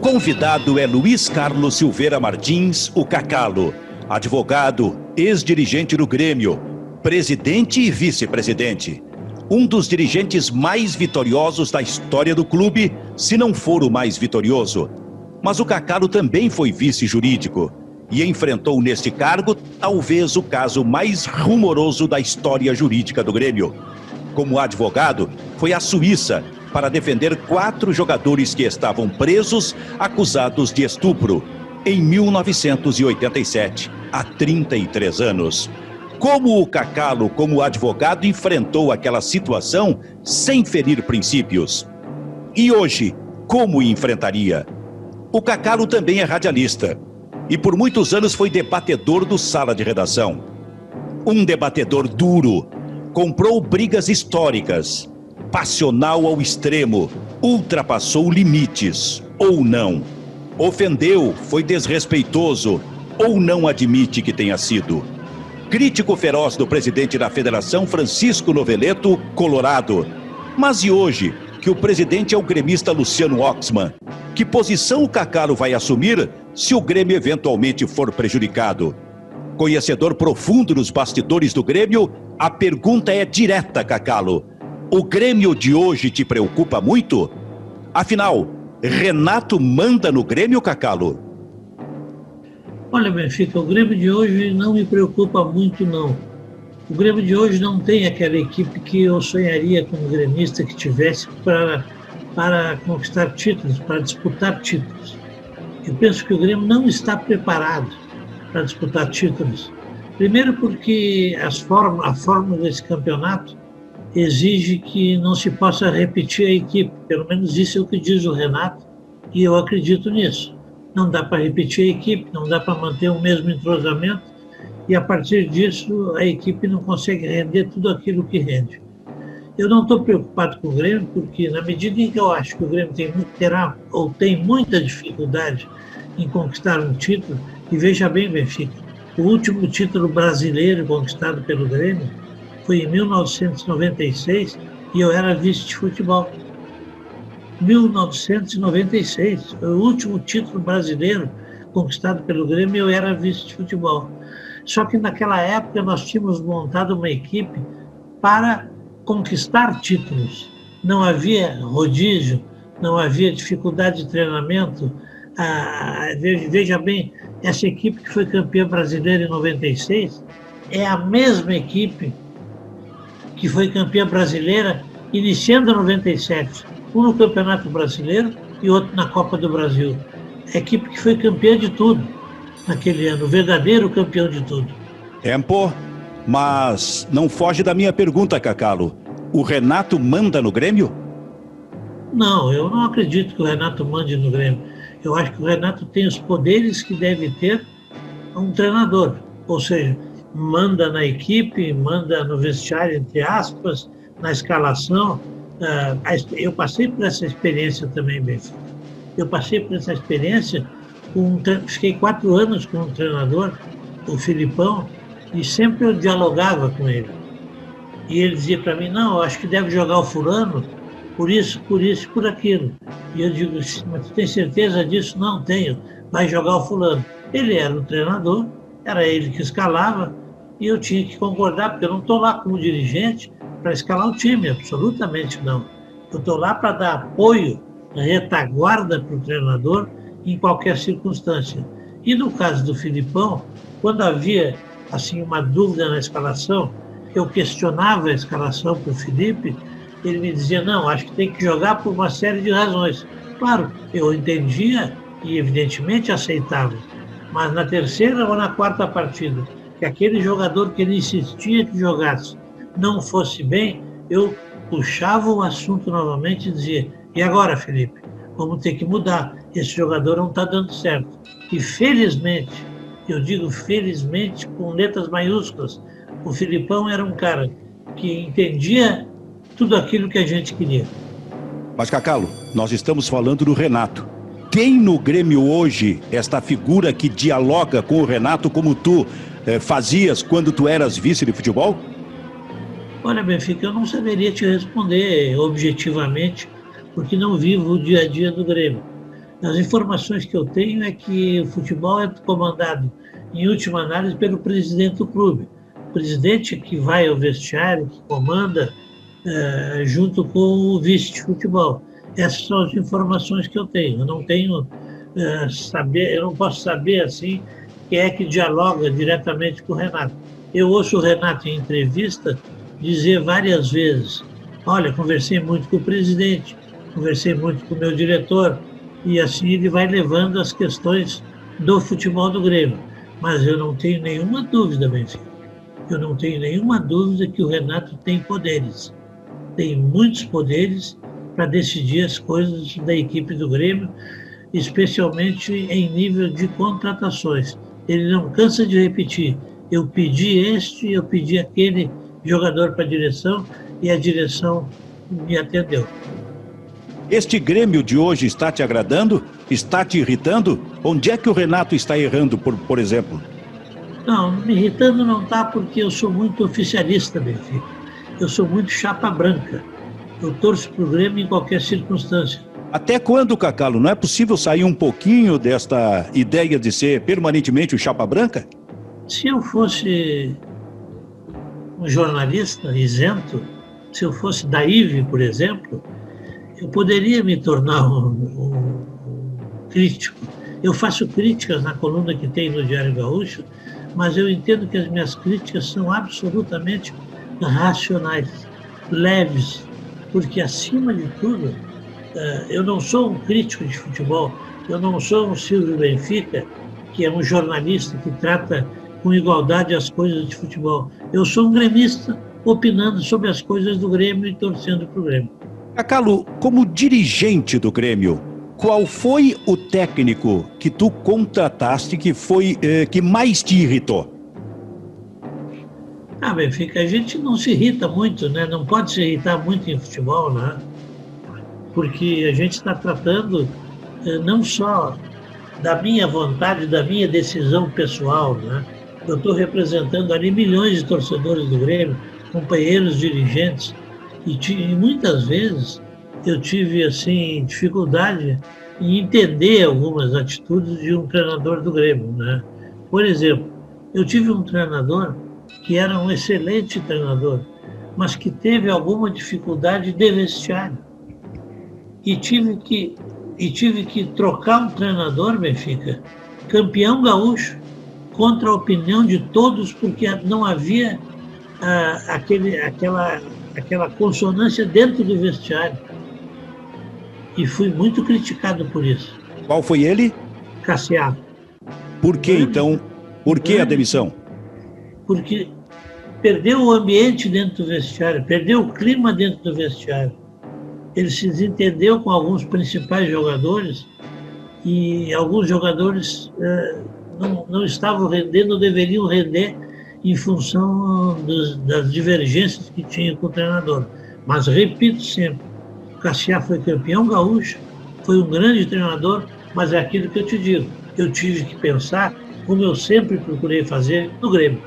convidado é Luiz Carlos Silveira Martins, o Cacalo, advogado, ex-dirigente do Grêmio, presidente e vice-presidente. Um dos dirigentes mais vitoriosos da história do clube, se não for o mais vitorioso. Mas o Cacalo também foi vice-jurídico e enfrentou neste cargo talvez o caso mais rumoroso da história jurídica do Grêmio. Como advogado, foi à Suíça para defender quatro jogadores que estavam presos acusados de estupro em 1987, há 33 anos. Como o Cacalo, como advogado, enfrentou aquela situação sem ferir princípios? E hoje, como enfrentaria? O Cacalo também é radialista e por muitos anos foi debatedor do Sala de Redação. Um debatedor duro, comprou brigas históricas, passional ao extremo, ultrapassou limites, ou não. Ofendeu, foi desrespeitoso, ou não admite que tenha sido. Crítico feroz do presidente da federação, Francisco Noveleto, Colorado. Mas e hoje, que o presidente é o gremista Luciano Oxman? Que posição o Cacalo vai assumir se o Grêmio eventualmente for prejudicado? Conhecedor profundo dos bastidores do Grêmio, a pergunta é direta, Cacalo. O Grêmio de hoje te preocupa muito? Afinal, Renato manda no Grêmio, Cacalo? Olha, Benfica, o Grêmio de hoje não me preocupa muito, não. O Grêmio de hoje não tem aquela equipe que eu sonharia como gremista que tivesse para, para conquistar títulos, para disputar títulos. Eu penso que o Grêmio não está preparado para disputar títulos. Primeiro porque as forma, a fórmula desse campeonato exige que não se possa repetir a equipe, pelo menos isso é o que diz o Renato, e eu acredito nisso. Não dá para repetir a equipe, não dá para manter o mesmo entrosamento, e a partir disso a equipe não consegue render tudo aquilo que rende. Eu não estou preocupado com o Grêmio, porque na medida em que eu acho que o Grêmio tem, terá ou tem muita dificuldade em conquistar um título, e veja bem, Benfica, o último título brasileiro conquistado pelo Grêmio foi em 1996 e eu era vice de futebol. 1996, foi o último título brasileiro conquistado pelo Grêmio e eu era vice de futebol. Só que naquela época nós tínhamos montado uma equipe para conquistar títulos. Não havia rodízio, não havia dificuldade de treinamento. Ah, veja bem, essa equipe que foi campeã brasileira em 96 é a mesma equipe que foi campeã brasileira iniciando em 97, um no Campeonato Brasileiro e outro na Copa do Brasil. A equipe que foi campeã de tudo naquele ano, o verdadeiro campeão de tudo. Tempo, mas não foge da minha pergunta, Cacalo. O Renato manda no Grêmio? Não, eu não acredito que o Renato mande no Grêmio. Eu acho que o Renato tem os poderes que deve ter um treinador. Ou seja, manda na equipe, manda no vestiário, entre aspas, na escalação. Ah, eu passei por essa experiência também, Benfica. Eu passei por essa experiência, fiquei quatro anos com um treinador, o Filipão, e sempre eu dialogava com ele. E ele dizia para mim, não, acho que deve jogar o fulano, por isso, por isso, por aquilo. E eu digo, mas tu tem certeza disso? Não tenho. Vai jogar o fulano. Ele era o treinador, era ele que escalava, e eu tinha que concordar, porque eu não estou lá como dirigente para escalar o time, absolutamente não. Eu estou lá para dar apoio, retaguarda para o treinador em qualquer circunstância. E no caso do Filipão, quando havia assim uma dúvida na escalação, eu questionava a escalação para o Felipe, ele me dizia, não, acho que tem que jogar por uma série de razões. Claro, eu entendia e evidentemente aceitava, mas na terceira ou na quarta partida, que aquele jogador que ele insistia que jogasse não fosse bem, eu puxava o assunto novamente e dizia: e agora, Felipe? Vamos ter que mudar. Esse jogador não está dando certo. E felizmente, eu digo felizmente com letras maiúsculas, o Filipão era um cara que entendia tudo aquilo que a gente queria. Mas, Cacalo, nós estamos falando do Renato. Quem no Grêmio hoje, esta figura que dialoga com o Renato como tu, fazias quando tu eras vice de futebol? Olha, Benfica, eu não saberia te responder objetivamente, porque não vivo o dia a dia do Grêmio. As informações que eu tenho é que o futebol é comandado, em última análise, pelo presidente do clube. O presidente que vai ao vestiário, que comanda, é, junto com o vice de futebol. Essas são as informações que eu tenho. Eu não tenho é, saber, eu não posso saber assim quem é que dialoga diretamente com o Renato. Eu ouço o Renato em entrevista dizer várias vezes: Olha, conversei muito com o presidente, conversei muito com o meu diretor, e assim ele vai levando as questões do futebol do Grêmio. Mas eu não tenho nenhuma dúvida, Benfica. Eu não tenho nenhuma dúvida que o Renato tem poderes. Tem muitos poderes para decidir as coisas da equipe do Grêmio, especialmente em nível de contratações. Ele não cansa de repetir: eu pedi este, eu pedi aquele jogador para a direção e a direção me atendeu. Este Grêmio de hoje está te agradando? Está te irritando? Onde é que o Renato está errando, por, por exemplo? Não, me irritando não está porque eu sou muito oficialista, Benfica. Eu sou muito chapa branca. Eu torço para o Grêmio em qualquer circunstância. Até quando, Cacalo? Não é possível sair um pouquinho desta ideia de ser permanentemente o chapa branca? Se eu fosse um jornalista isento, se eu fosse da IVE, por exemplo, eu poderia me tornar um, um, crítico. Eu faço críticas na coluna que tem no Diário Gaúcho, mas eu entendo que as minhas críticas são absolutamente racionais, leves, porque acima de tudo, eu não sou um crítico de futebol, eu não sou um Silvio Benfica, que é um jornalista que trata com igualdade as coisas de futebol. Eu sou um gremista opinando sobre as coisas do Grêmio e torcendo para o Grêmio. Cacalo, como dirigente do Grêmio, qual foi o técnico que tu contrataste que foi eh, que mais te irritou? Ah, Benfica, a gente não se irrita muito, né? Não pode se irritar muito em futebol, né? Porque a gente está tratando eh, não só da minha vontade, da minha decisão pessoal, né? Eu estou representando ali milhões de torcedores do Grêmio, companheiros dirigentes, e, e muitas vezes eu tive assim dificuldade em entender algumas atitudes de um treinador do Grêmio, né? Por exemplo, eu tive um treinador que era um excelente treinador, mas que teve alguma dificuldade de vestiário. E tive que e tive que trocar um treinador, Benfica, campeão gaúcho, contra a opinião de todos, porque não havia ah, aquele, aquela, aquela consonância dentro do vestiário. E fui muito criticado por isso. Qual foi ele? Cassiá. Por que então? Por que a demissão? Porque perdeu o ambiente dentro do vestiário, perdeu o clima dentro do vestiário. Ele se desentendeu com alguns principais jogadores e alguns jogadores eh, não, não estavam rendendo, deveriam render em função dos, das divergências que tinha com o treinador. Mas repito sempre, Cassiá foi campeão gaúcho, foi um grande treinador, mas é aquilo que eu te digo. Eu tive que pensar, como eu sempre procurei fazer, no Grêmio.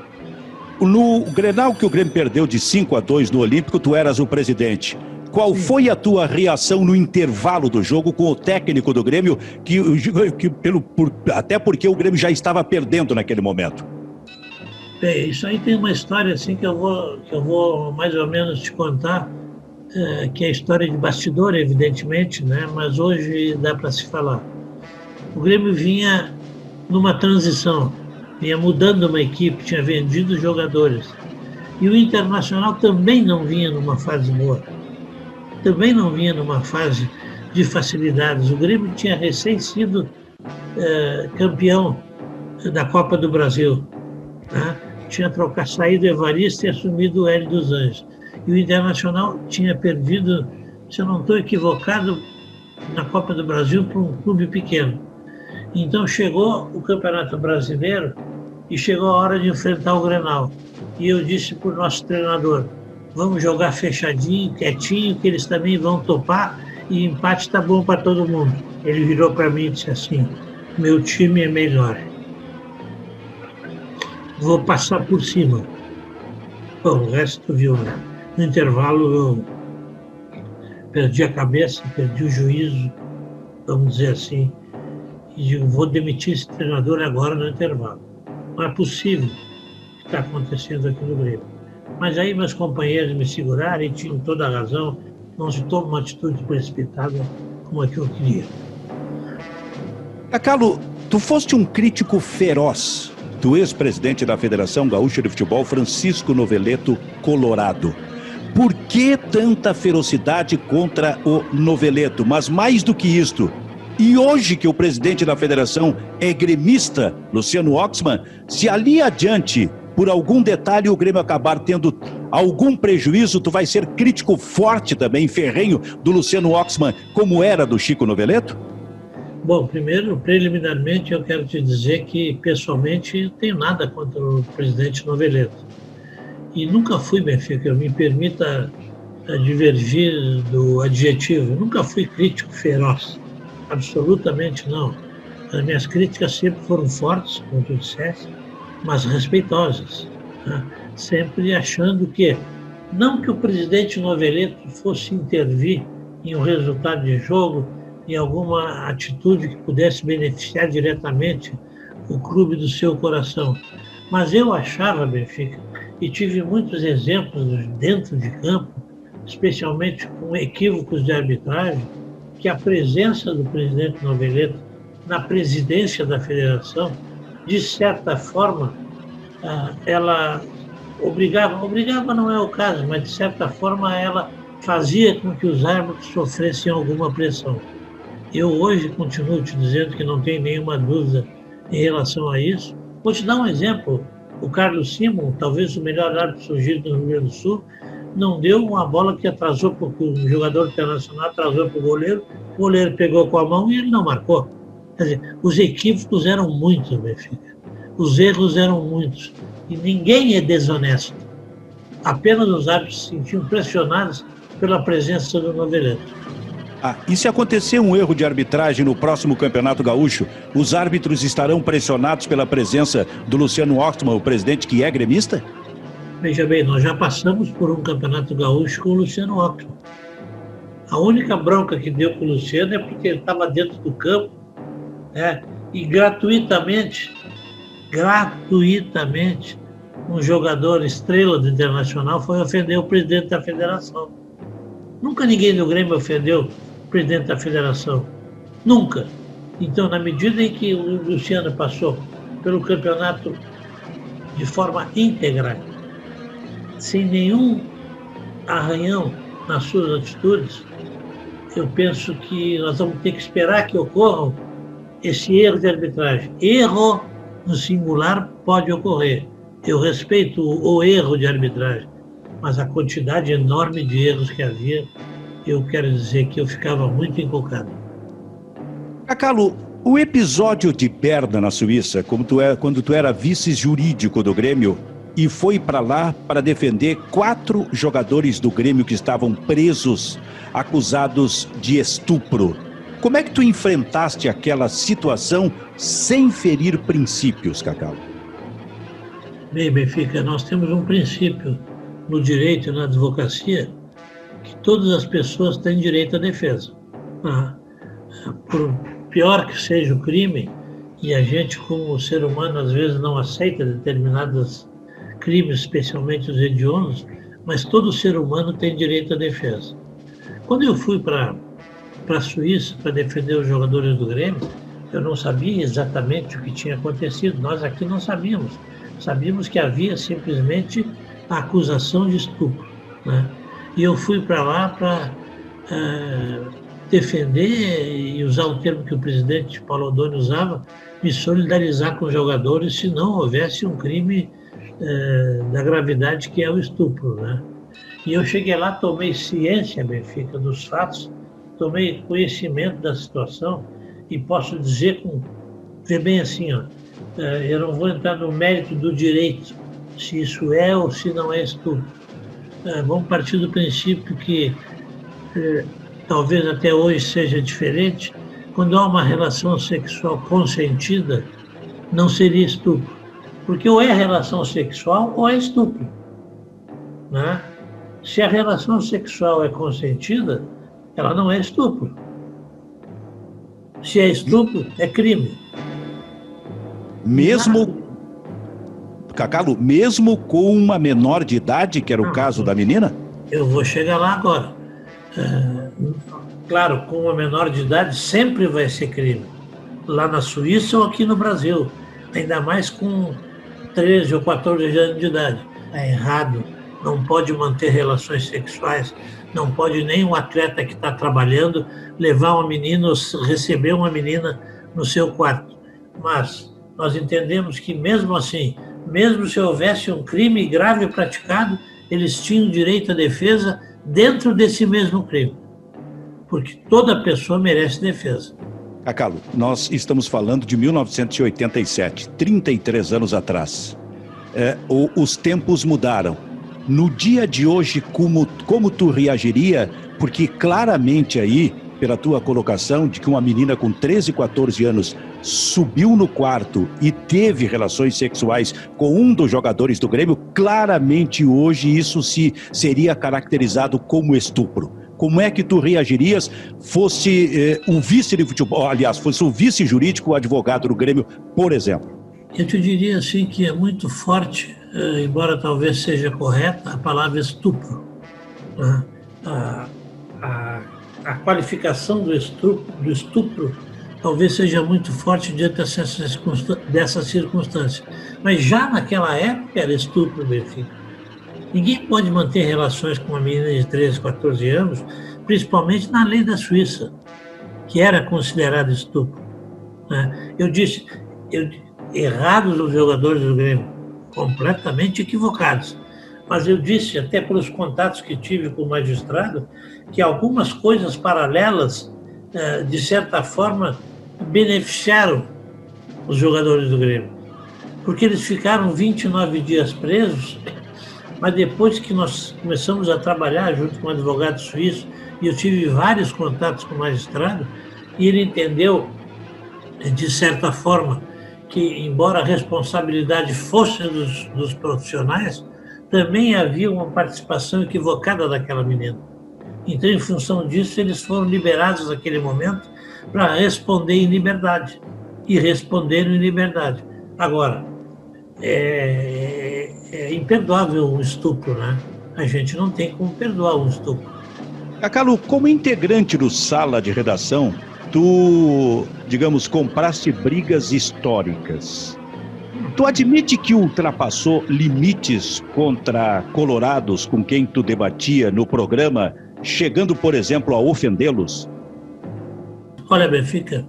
No Grenal que o Grêmio perdeu de 5 a 2 no Olímpico, tu eras o presidente. Qual foi a tua reação no intervalo do jogo com o técnico do Grêmio, que, que pelo, por, até porque o Grêmio já estava perdendo naquele momento? Bem, isso aí tem uma história assim que eu vou, que eu vou mais ou menos te contar, é, que é a história de bastidor, evidentemente, né? mas hoje dá para se falar. O Grêmio vinha numa transição, vinha mudando uma equipe, tinha vendido jogadores. E o Internacional também não vinha numa fase boa também não vinha numa fase de facilidades. O Grêmio tinha recém sido é, campeão da Copa do Brasil. Né? Tinha trocado, saído Evaristo e assumido o Hélio dos Anjos. E o Internacional tinha perdido, se eu não estou equivocado, na Copa do Brasil para um clube pequeno. Então chegou o Campeonato Brasileiro e chegou a hora de enfrentar o Grenal. E eu disse para o nosso treinador, vamos jogar fechadinho, quietinho, que eles também vão topar e empate está bom para todo mundo. Ele virou para mim e disse assim: meu time é melhor. Vou passar por cima. Bom, o resto viu, né? No intervalo eu perdi a cabeça, perdi o juízo, vamos dizer assim, e digo, vou demitir esse treinador agora no intervalo. Não é possível o que está acontecendo aqui no Grêmio. Mas aí meus companheiros me seguraram e tinham toda a razão, não se toma uma atitude precipitada como a que eu queria. Acalo, tu foste um crítico feroz do ex-presidente da Federação Gaúcha de Futebol, Francisco Noveleto Colorado. Por que tanta ferocidade contra o Noveleto? Mas mais do que isto, e hoje que o presidente da federação é gremista, Luciano Oxman, se ali adiante, por algum detalhe, o Grêmio acabar tendo algum prejuízo, tu vai ser crítico forte também, ferrenho, do Luciano Oxman, como era do Chico Noveleto? Bom, primeiro, preliminarmente, eu quero te dizer que, pessoalmente, não tenho nada contra o presidente Noveleto. E nunca fui, Benfica, me permita divergir do adjetivo, nunca fui crítico feroz Absolutamente não. As minhas críticas sempre foram fortes, como tu disseste, mas respeitosas. Né? Sempre achando que, não que o presidente Noveleto fosse intervir em um resultado de jogo, em alguma atitude que pudesse beneficiar diretamente o clube do seu coração. Mas eu achava, Benfica, e tive muitos exemplos dentro de campo, especialmente com equívocos de arbitragem, que a presença do presidente Noveleto na presidência da federação, de certa forma, ah, ela obrigava, obrigava não é o caso, mas de certa forma ela fazia com que os árbitros sofressem alguma pressão. Eu hoje continuo te dizendo que não tem nenhuma dúvida em relação a isso. Vou te dar um exemplo. O Carlos Simon, talvez o melhor árbitro surgido no Rio Grande do Sul, não deu uma bola que atrasou porque o jogador internacional atrasou para o goleiro, o goleiro pegou com a mão e ele não marcou. Quer dizer, os equívocos eram muitos, Benfica. Os erros eram muitos. E ninguém é desonesto. Apenas os árbitros se sentiam pressionados pela presença do Noveleto. Ah, e se acontecer um erro de arbitragem no próximo Campeonato Gaúcho, os árbitros estarão pressionados pela presença do Luciano Oxman, o presidente que é gremista? Veja bem, nós já passamos por um campeonato gaúcho com o Luciano Occhio. A única bronca que deu com o Luciano é porque ele estava dentro do campo né, e gratuitamente, gratuitamente, um jogador estrela do Internacional foi ofender o presidente da federação. Nunca ninguém do Grêmio ofendeu o presidente da federação. Nunca. Então, na medida em que o Luciano passou pelo campeonato de forma íntegra, sem nenhum arranhão nas suas atitudes, eu penso que nós vamos ter que esperar que ocorram esse erro de arbitragem. Erro no singular pode ocorrer. Eu respeito o erro de arbitragem, mas a quantidade enorme de erros que havia, eu quero dizer que eu ficava muito encolcado. Cacalo, o episódio de Berna na Suíça, como tu é, quando tu era vice jurídico do Grêmio, e foi para lá para defender quatro jogadores do Grêmio que estavam presos, acusados de estupro. Como é que tu enfrentaste aquela situação sem ferir princípios, Cacau? Bem, Benfica, nós temos um princípio no direito e na advocacia que todas as pessoas têm direito à defesa. Ah, por pior que seja o crime, e a gente, como ser humano, às vezes não aceita determinadas crimes, especialmente os hediondos, mas todo ser humano tem direito à defesa. Quando eu fui para a Suíça para defender os jogadores do Grêmio, eu não sabia exatamente o que tinha acontecido. Nós aqui não sabíamos. Sabíamos que havia simplesmente a acusação de estupro. Né? E eu fui para lá para uh, defender e usar o termo que o presidente Paulo Odoni usava, me solidarizar com os jogadores se não houvesse um crime é, da gravidade que é o estupro, né? E eu cheguei lá, tomei ciência, Benfica, dos fatos, tomei conhecimento da situação e posso dizer com ver bem assim, ó, é, eu não vou entrar no mérito do direito, se isso é ou se não é estupro. É, vamos partir do princípio que é, talvez até hoje seja diferente. Quando há uma relação sexual consentida, não seria estupro. Porque ou é relação sexual ou é estupro. Né? Se a relação sexual é consentida, ela não é estupro. Se é estupro, é crime. Mesmo, Cacalo, mesmo com uma menor de idade, que era o caso da menina? Eu vou chegar lá agora. É, claro, com uma menor de idade sempre vai ser crime. Lá na Suíça ou aqui no Brasil. Ainda mais com 13 ou 14 anos de idade. É errado. Não pode manter relações sexuais. Não pode nem um atleta que está trabalhando levar uma menina, receber uma menina no seu quarto. Mas nós entendemos que mesmo assim, mesmo se houvesse um crime grave praticado, eles tinham direito à defesa dentro desse mesmo crime. Porque toda pessoa merece defesa. Acalo, nós estamos falando de 1987, 33 anos atrás. É, os tempos mudaram. No dia de hoje, como, como tu reagiria? Porque claramente aí, pela tua colocação, de que uma menina com 13, 14 anos subiu no quarto e teve relações sexuais com um dos jogadores do Grêmio, claramente hoje isso se seria caracterizado como estupro. Como é que tu reagirias fosse eh, um vice de futebol, aliás, fosse o vice jurídico, advogado do Grêmio, por exemplo? Eu te diria assim que é muito forte, eh, embora talvez seja correta, a palavra estupro. Né? A, a, a, qualificação do estupro, do estupro talvez seja muito forte diante dessa circunstância. Mas já naquela época era estupro, Benfica. Ninguém pode manter relações com uma menina de 13, 14 anos, principalmente na lei da Suíça, que era considerado estupro. Né? Eu disse, eu, errados os jogadores do Grêmio, completamente equivocados. Mas eu disse, até pelos contatos que tive com o magistrado, que algumas coisas paralelas, eh, de certa forma, beneficiaram os jogadores do Grêmio. Porque eles ficaram 29 dias presos, mas depois que nós começamos a trabalhar junto com um advogado suíço, e eu tive vários contatos com o magistrado, e ele entendeu, de certa forma, que, embora a responsabilidade fosse dos, dos profissionais, também havia uma participação equivocada daquela menina. Então, em função disso, eles foram liberados naquele momento para responder em liberdade. E responderam em liberdade. Agora, é, é imperdoável um estupro, né? A gente não tem como perdoar um estupro. Cacalo, como integrante do Sala de Redação, tu, digamos, compraste brigas históricas. Tu admite que ultrapassou limites contra colorados com quem tu debatia no programa, chegando, por exemplo, a ofendê-los? Olha, Benfica,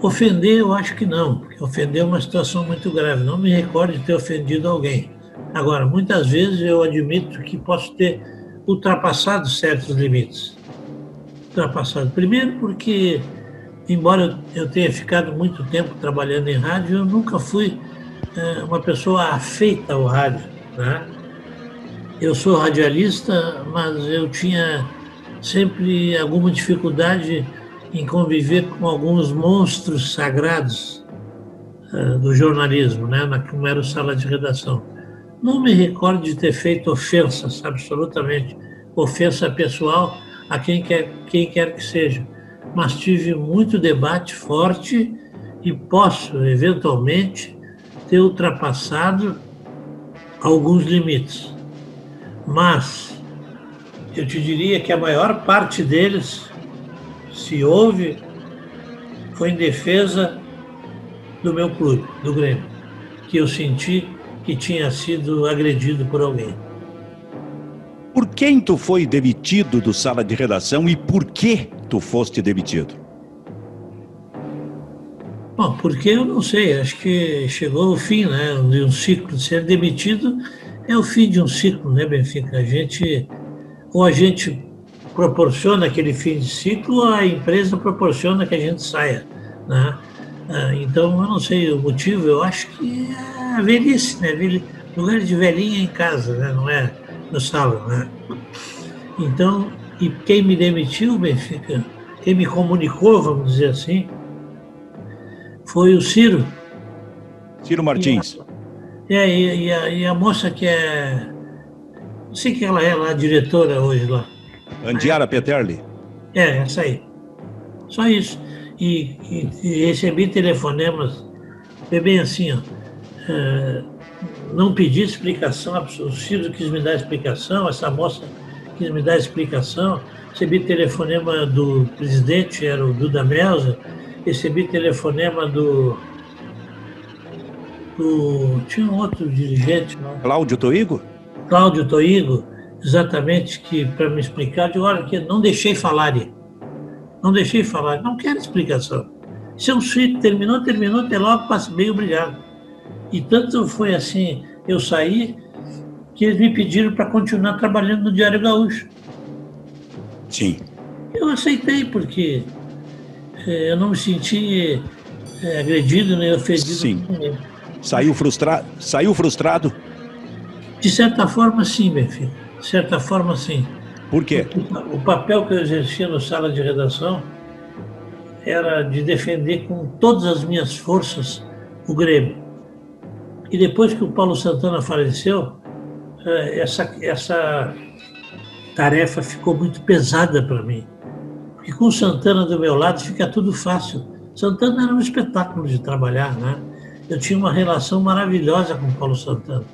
ofender eu acho que não, porque ofender é uma situação muito grave. Não me recordo de ter ofendido alguém. Agora, muitas vezes eu admito que posso ter ultrapassado certos limites. Ultrapassado. Primeiro porque, embora eu tenha ficado muito tempo trabalhando em rádio, eu nunca fui é, uma pessoa afeita ao rádio. Né? Eu sou radialista, mas eu tinha sempre alguma dificuldade em conviver com alguns monstros sagrados uh, do jornalismo, né, na, como era o sala de redação. Não me recordo de ter feito ofensas, absolutamente, ofensa pessoal a quem quer, quem quer que seja, mas tive muito debate forte e posso, eventualmente, ter ultrapassado alguns limites. Mas eu te diria que a maior parte deles se houve, foi em defesa do meu clube, do Grêmio, que eu senti que tinha sido agredido por alguém. Por quem tu foi demitido do sala de redação e por que tu foste demitido? Bom, porque eu não sei, acho que chegou o fim, né, de um ciclo. Ser demitido é o fim de um ciclo, né, Benfica? A gente, ou a gente proporciona aquele fim de ciclo, a empresa proporciona que a gente saia. Né? Ah, então, eu não sei o motivo, eu acho que é a velhice, né? Lugar de velhinha em casa, né? não é no salão. Né? Então, e quem me demitiu, Benfica, quem me comunicou, vamos dizer assim, foi o Ciro. Ciro Martins. E a, é, e, a, e a moça que é. Não sei que ela é lá, diretora hoje lá. Andiara Peterli? É, essa aí. Só isso. e, e, e recebi telefonemas, foi bem assim, ó, é, não pedi explicação, o Ciro quis me dar explicação, essa moça quis me dar explicação, recebi telefonema do presidente, era o Duda Melza, recebi telefonema do, do tinha um outro dirigente, não? Cláudio Toigo? Cláudio Toigo, exatamente, que para me explicar, de hora que não deixei falar. Não deixei falar, não quero explicação. Se é um suíte, terminou, terminou, até logo, passe bem, obrigado. E tanto foi assim, eu saí, que eles me pediram para continuar trabalhando no Diário Gaúcho. Sim. Eu aceitei, porque é, eu não me senti é, agredido nem ofendido. Sim. Saiu, frustra... Saiu frustrado? De certa forma, sim, meu filho. De certa forma, sim. Por quê? O papel que eu exercia no sala de redação era de defender com todas as minhas forças o Grêmio. E depois que o Paulo Santana faleceu, eh, essa, essa tarefa ficou muito pesada para mim. Porque com o Santana do meu lado fica tudo fácil. Santana era um espetáculo de trabalhar, né? Eu tinha uma relação maravilhosa com o Paulo Santana.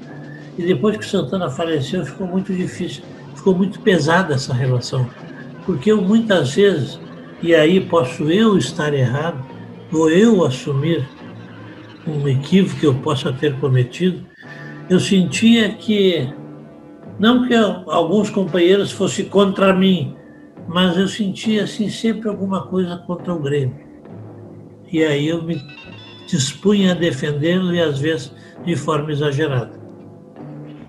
E depois que o Santana faleceu, ficou muito difícil, ficou muito pesada essa relação. Porque eu muitas vezes, e aí posso eu estar errado, ou eu assumir um equívoco que eu possa ter cometido, eu sentia que, não que alguns companheiros fossem contra mim, mas eu sentia assim sempre alguma coisa contra o Grêmio. E aí eu me dispunha a defendê-lo e às vezes de forma exagerada.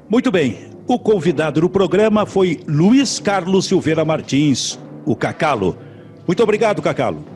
Muito bem. O convidado do programa foi Luiz Carlos Silveira Martins, o Cacalo. Muito obrigado, Cacalo.